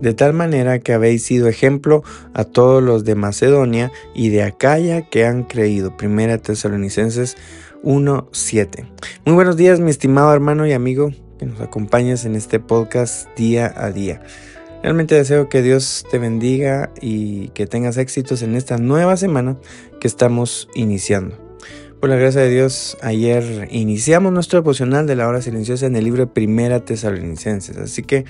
De tal manera que habéis sido ejemplo a todos los de Macedonia y de Acaya que han creído. Primera Tesalonicenses 1.7. Muy buenos días, mi estimado hermano y amigo que nos acompañes en este podcast día a día. Realmente deseo que Dios te bendiga y que tengas éxitos en esta nueva semana que estamos iniciando. Por la gracia de Dios, ayer iniciamos nuestro devocional de la hora silenciosa en el libro de Primera Tesalonicenses. Así que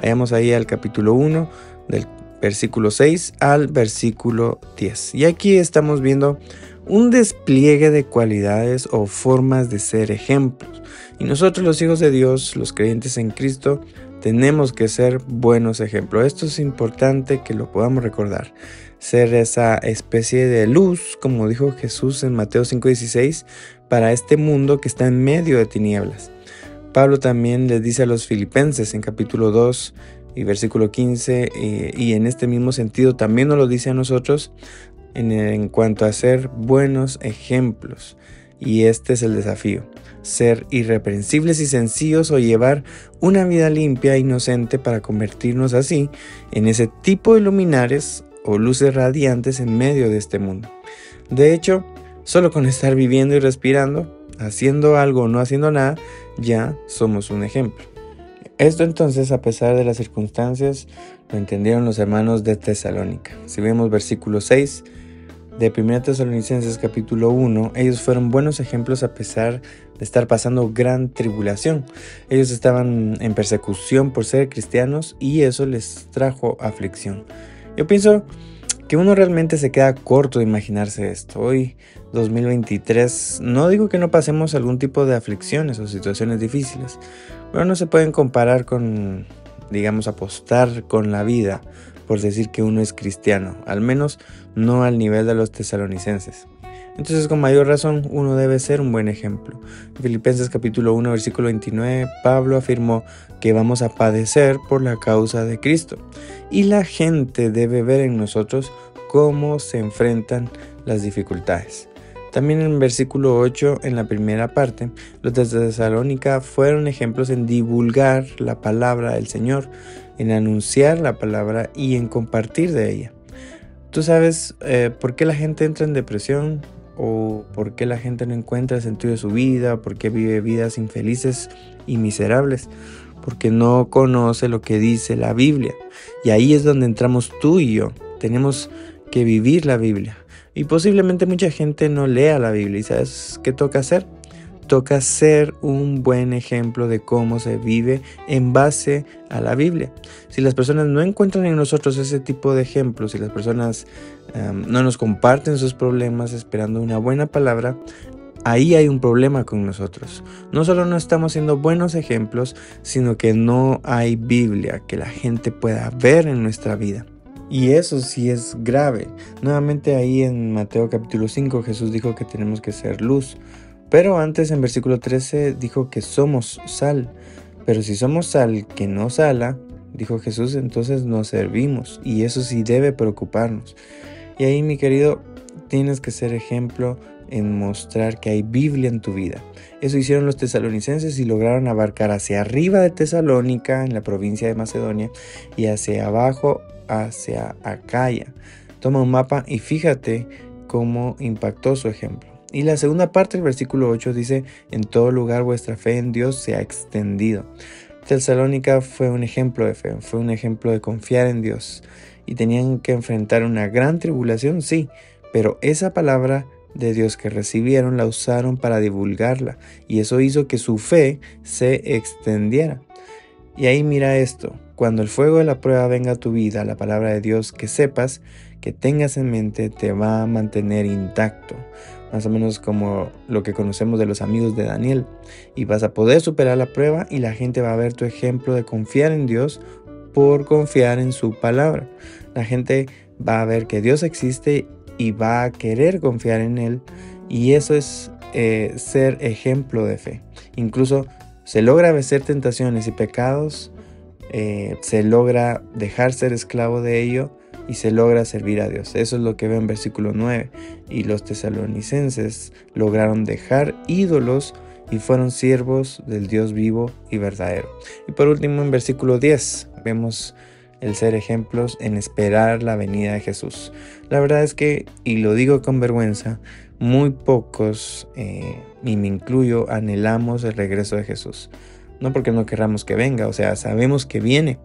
vayamos ahí al capítulo 1, del versículo 6 al versículo 10. Y aquí estamos viendo un despliegue de cualidades o formas de ser ejemplos. Y nosotros los hijos de Dios, los creyentes en Cristo, tenemos que ser buenos ejemplos. Esto es importante que lo podamos recordar ser esa especie de luz, como dijo Jesús en Mateo 5:16, para este mundo que está en medio de tinieblas. Pablo también les dice a los filipenses en capítulo 2 y versículo 15, eh, y en este mismo sentido también nos lo dice a nosotros en, en cuanto a ser buenos ejemplos. Y este es el desafío, ser irreprensibles y sencillos o llevar una vida limpia e inocente para convertirnos así en ese tipo de luminares o luces radiantes en medio de este mundo. De hecho, solo con estar viviendo y respirando, haciendo algo o no haciendo nada, ya somos un ejemplo. Esto entonces, a pesar de las circunstancias, lo entendieron los hermanos de Tesalónica. Si vemos versículo 6 de 1 Tesalonicenses capítulo 1, ellos fueron buenos ejemplos a pesar de estar pasando gran tribulación. Ellos estaban en persecución por ser cristianos y eso les trajo aflicción. Yo pienso que uno realmente se queda corto de imaginarse esto. Hoy, 2023, no digo que no pasemos algún tipo de aflicciones o situaciones difíciles, pero no se pueden comparar con, digamos, apostar con la vida por decir que uno es cristiano, al menos no al nivel de los tesalonicenses. Entonces con mayor razón uno debe ser un buen ejemplo. En Filipenses capítulo 1 versículo 29 Pablo afirmó que vamos a padecer por la causa de Cristo y la gente debe ver en nosotros cómo se enfrentan las dificultades. También en versículo 8, en la primera parte, los de Tesalónica fueron ejemplos en divulgar la palabra del Señor, en anunciar la palabra y en compartir de ella. ¿Tú sabes eh, por qué la gente entra en depresión? O por qué la gente no encuentra sentido de su vida, por qué vive vidas infelices y miserables, porque no conoce lo que dice la Biblia. Y ahí es donde entramos tú y yo. Tenemos que vivir la Biblia. Y posiblemente mucha gente no lea la Biblia. ¿Y sabes qué toca hacer? Toca ser un buen ejemplo de cómo se vive en base a la Biblia. Si las personas no encuentran en nosotros ese tipo de ejemplos, si las personas em, no nos comparten sus problemas esperando una buena palabra, ahí hay un problema con nosotros. No solo no estamos siendo buenos ejemplos, sino que no hay Biblia que la gente pueda ver en nuestra vida. Y eso sí es grave. Nuevamente ahí en Mateo capítulo 5 Jesús dijo que tenemos que ser luz. Pero antes en versículo 13 dijo que somos sal. Pero si somos sal que no sala, dijo Jesús, entonces nos servimos. Y eso sí debe preocuparnos. Y ahí, mi querido, tienes que ser ejemplo en mostrar que hay Biblia en tu vida. Eso hicieron los tesalonicenses y lograron abarcar hacia arriba de Tesalónica, en la provincia de Macedonia, y hacia abajo, hacia Acaya. Toma un mapa y fíjate cómo impactó su ejemplo. Y la segunda parte del versículo 8 dice, en todo lugar vuestra fe en Dios se ha extendido. Tesalónica fue un ejemplo de fe, fue un ejemplo de confiar en Dios. Y tenían que enfrentar una gran tribulación, sí, pero esa palabra de Dios que recibieron la usaron para divulgarla y eso hizo que su fe se extendiera. Y ahí mira esto, cuando el fuego de la prueba venga a tu vida, la palabra de Dios que sepas, que tengas en mente, te va a mantener intacto más o menos como lo que conocemos de los amigos de Daniel. Y vas a poder superar la prueba y la gente va a ver tu ejemplo de confiar en Dios por confiar en su palabra. La gente va a ver que Dios existe y va a querer confiar en Él. Y eso es eh, ser ejemplo de fe. Incluso se logra vencer tentaciones y pecados, eh, se logra dejar ser esclavo de ello y se logra servir a Dios. Eso es lo que ve en versículo 9. Y los tesalonicenses lograron dejar ídolos y fueron siervos del Dios vivo y verdadero. Y por último, en versículo 10, vemos el ser ejemplos en esperar la venida de Jesús. La verdad es que, y lo digo con vergüenza, muy pocos, eh, y me incluyo, anhelamos el regreso de Jesús. No porque no querramos que venga, o sea, sabemos que viene,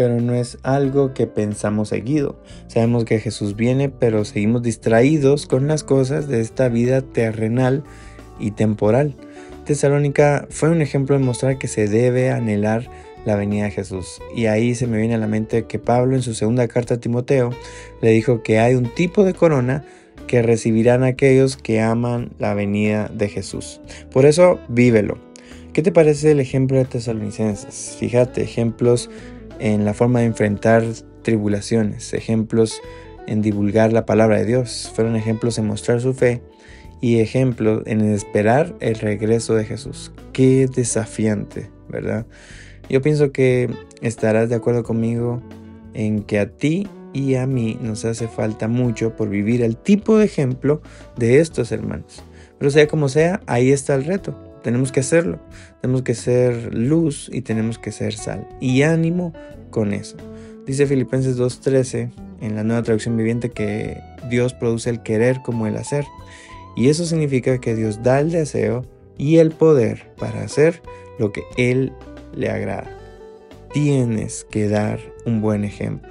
pero no es algo que pensamos seguido. Sabemos que Jesús viene, pero seguimos distraídos con las cosas de esta vida terrenal y temporal. Tesalónica fue un ejemplo de mostrar que se debe anhelar la venida de Jesús. Y ahí se me viene a la mente que Pablo en su segunda carta a Timoteo le dijo que hay un tipo de corona que recibirán aquellos que aman la venida de Jesús. Por eso, vívelo. ¿Qué te parece el ejemplo de tesalonicenses? Fíjate, ejemplos en la forma de enfrentar tribulaciones, ejemplos en divulgar la palabra de Dios, fueron ejemplos en mostrar su fe y ejemplos en esperar el regreso de Jesús. Qué desafiante, ¿verdad? Yo pienso que estarás de acuerdo conmigo en que a ti y a mí nos hace falta mucho por vivir el tipo de ejemplo de estos hermanos. Pero sea como sea, ahí está el reto. Tenemos que hacerlo. Tenemos que ser luz y tenemos que ser sal. Y ánimo con eso. Dice Filipenses 2.13 en la nueva traducción viviente que Dios produce el querer como el hacer. Y eso significa que Dios da el deseo y el poder para hacer lo que Él le agrada. Tienes que dar un buen ejemplo.